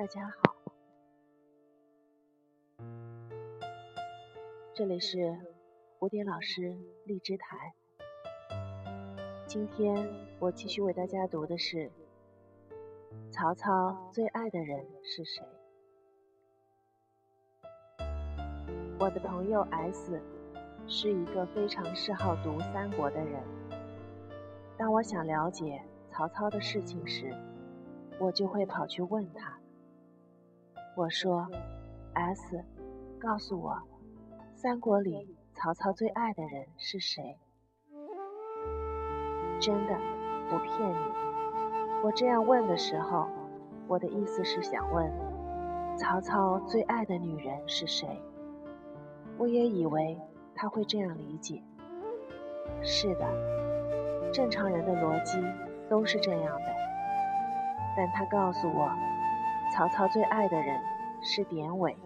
大家好，这里是蝴蝶老师荔枝台。今天我继续为大家读的是曹操最爱的人是谁？我的朋友 S 是一个非常嗜好读三国的人。当我想了解曹操的事情时，我就会跑去问他。我说：“S，告诉我，三国里曹操最爱的人是谁？”真的，不骗你。我这样问的时候，我的意思是想问：曹操最爱的女人是谁？我也以为他会这样理解。是的，正常人的逻辑都是这样的。但他告诉我。曹操最爱的人是典韦，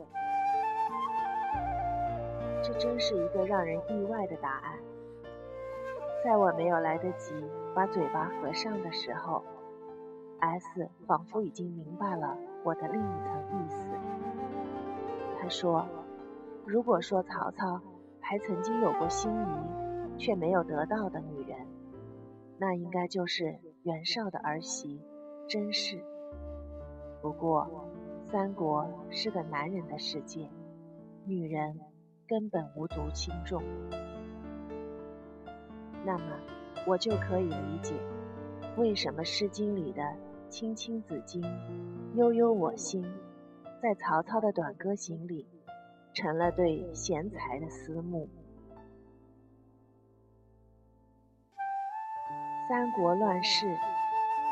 这真是一个让人意外的答案。在我没有来得及把嘴巴合上的时候，S 仿佛已经明白了我的另一层意思。他说：“如果说曹操还曾经有过心仪却没有得到的女人，那应该就是袁绍的儿媳甄氏。”不过，三国是个男人的世界，女人根本无足轻重。那么，我就可以理解，为什么《诗经》里的“青青子衿，悠悠我心”，在曹操的《短歌行》里，成了对贤才的思慕。三国乱世，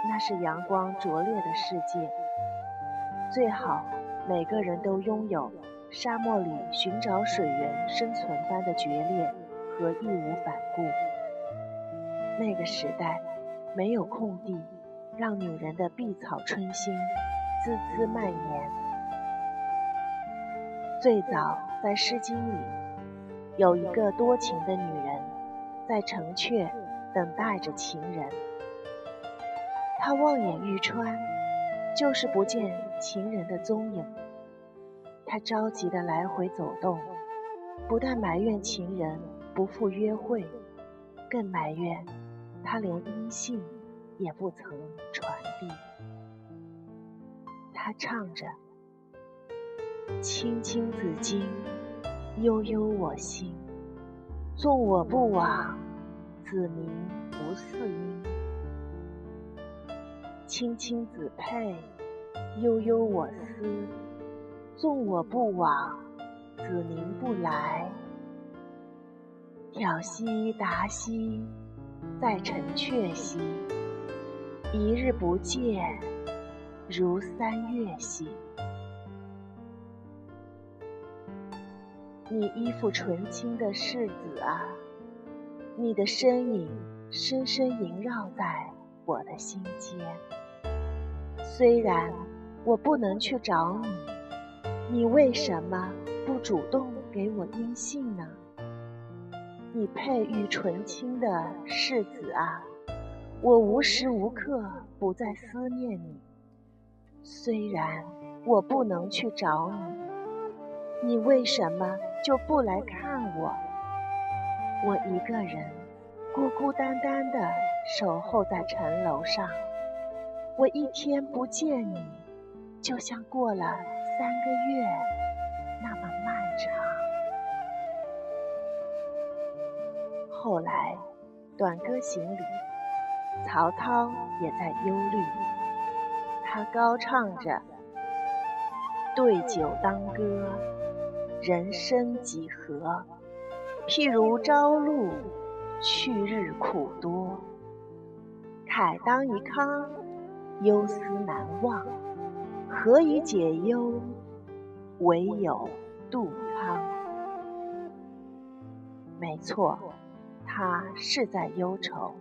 那是阳光灼烈的世界。最好每个人都拥有沙漠里寻找水源生存般的决裂和义无反顾。那个时代没有空地让女人的碧草春心滋滋蔓延。最早在《诗经》里有一个多情的女人，在城阙等待着情人，她望眼欲穿。就是不见情人的踪影，他着急的来回走动，不但埋怨情人不赴约会，更埋怨他连音信也不曾传递。他唱着：“青青子衿，悠悠我心。纵我不往，子宁不嗣音。”青青子佩，悠悠我思。纵我不往，子宁不来。挑兮达兮，在城阙兮。一日不见，如三月兮。你依附纯青的世子啊，你的身影深深萦绕在我的心间。虽然我不能去找你，你为什么不主动给我音信呢？你佩玉纯青的世子啊，我无时无刻不在思念你。虽然我不能去找你，你为什么就不来看我？我一个人孤孤单单的守候在城楼上。我一天不见你，就像过了三个月那么漫长。后来，《短歌行》里，曹操也在忧虑。他高唱着：“对酒当歌，人生几何？譬如朝露，去日苦多。慨当以慷。”忧思难忘，何以解忧？唯有杜康。没错，他是在忧愁，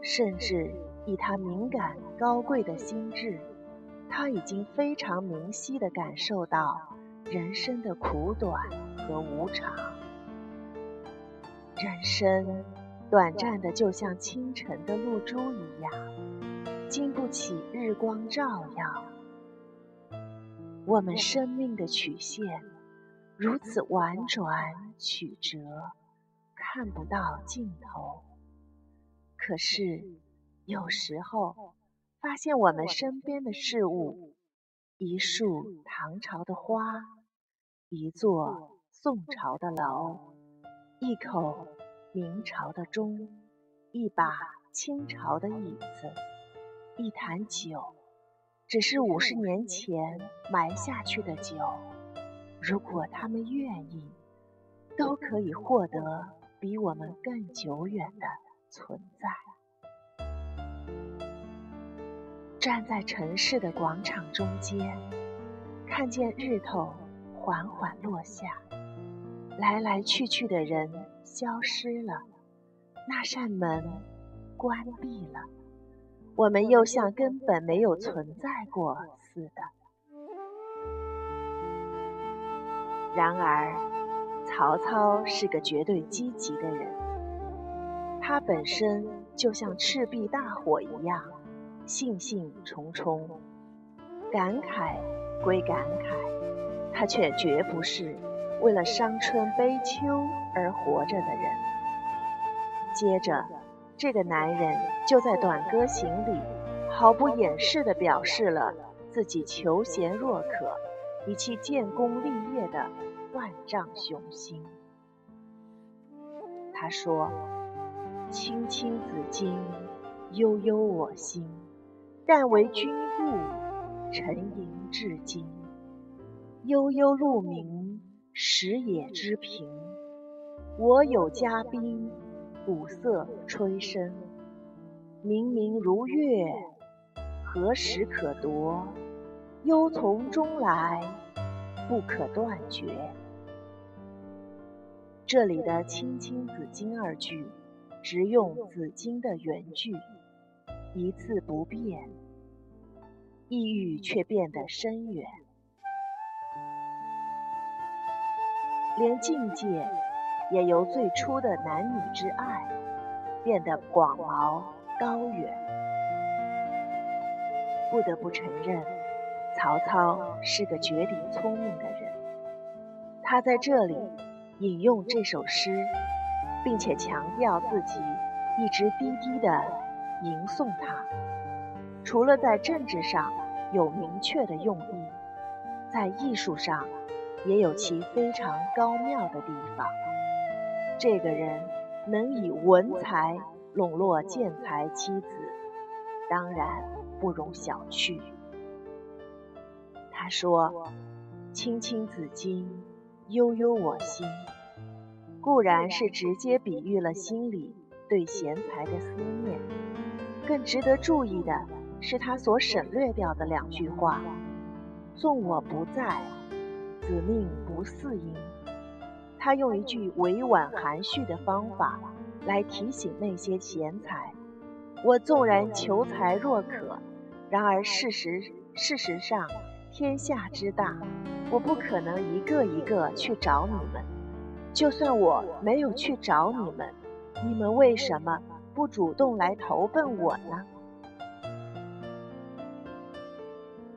甚至以他敏感高贵的心智，他已经非常明晰地感受到人生的苦短和无常。人生短暂的，就像清晨的露珠一样。经不起日光照耀，我们生命的曲线如此婉转曲折，看不到尽头。可是有时候，发现我们身边的事物：一束唐朝的花，一座宋朝的楼，一口明朝的钟，一把清朝的椅子，一坛酒。只是五十年前埋下去的酒，如果他们愿意，都可以获得比我们更久远的存在。站在城市的广场中间，看见日头缓缓落下，来来去去的人消失了，那扇门关闭了。我们又像根本没有存在过似的。然而，曹操是个绝对积极的人。他本身就像赤壁大火一样，兴兴冲冲，感慨归感慨，他却绝不是为了伤春悲秋而活着的人。接着。这个男人就在短歌行里毫不掩饰地表示了自己求贤若渴，以其建功立业的万丈雄心。他说：“青青子衿，悠悠我心。但为君故，沉吟至今。悠悠鹿鸣，食野之苹。我有嘉宾。”鼓瑟吹笙，明明如月，何时可夺？忧从中来，不可断绝。这里的“青青子衿”二句，直用《子衿》的原句，一字不变，意蕴却变得深远，连境界。也由最初的男女之爱，变得广袤高远。不得不承认，曹操是个绝顶聪明的人。他在这里引用这首诗，并且强调自己一直低低的吟诵它，除了在政治上有明确的用意，在艺术上也有其非常高妙的地方。这个人能以文才笼络建才妻子，当然不容小觑。他说：“青青子衿，悠悠我心。”固然是直接比喻了心里对贤才的思念，更值得注意的是他所省略掉的两句话：“纵我不在，子命不嗣音。”他用一句委婉含蓄的方法来提醒那些贤才：我纵然求才若渴，然而事实事实上，天下之大，我不可能一个一个去找你们。就算我没有去找你们，你们为什么不主动来投奔我呢？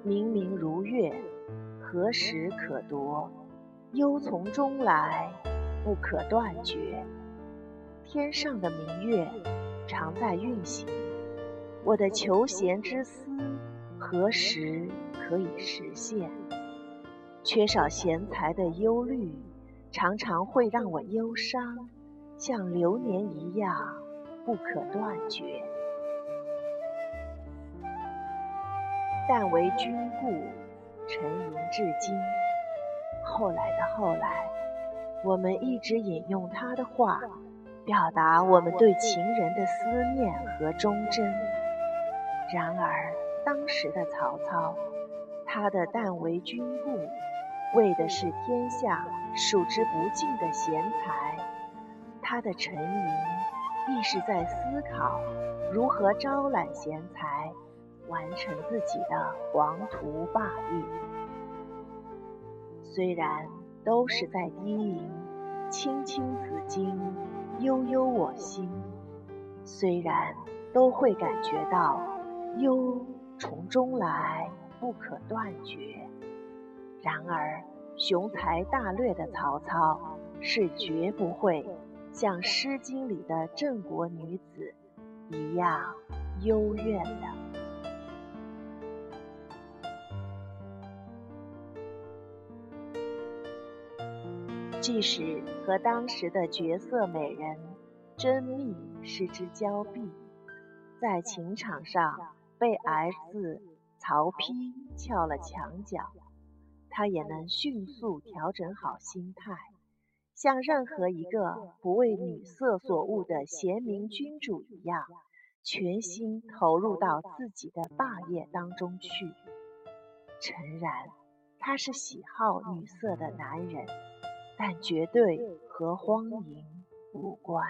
明明如月，何时可掇？忧从中来，不可断绝。天上的明月常在运行，我的求贤之思何时可以实现？缺少贤才的忧虑，常常会让我忧伤，像流年一样不可断绝。但为君故，沉吟至今。后来的后来，我们一直引用他的话，表达我们对情人的思念和忠贞。然而，当时的曹操，他的“但为君故”，为的是天下数之不尽的贤才；他的“沉吟”，亦是在思考如何招揽贤才，完成自己的宏图霸业。虽然都是在低吟“青青子衿，悠悠我心”，虽然都会感觉到忧从中来，不可断绝，然而，雄才大略的曹操是绝不会像《诗经》里的郑国女子一样幽怨的。即使和当时的绝色美人甄宓失之交臂，在情场上被儿子曹丕撬了墙角，他也能迅速调整好心态，像任何一个不为女色所误的贤明君主一样，全心投入到自己的霸业当中去。诚然，他是喜好女色的男人。但绝对和荒淫无关。